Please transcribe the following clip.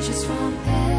just want. hell.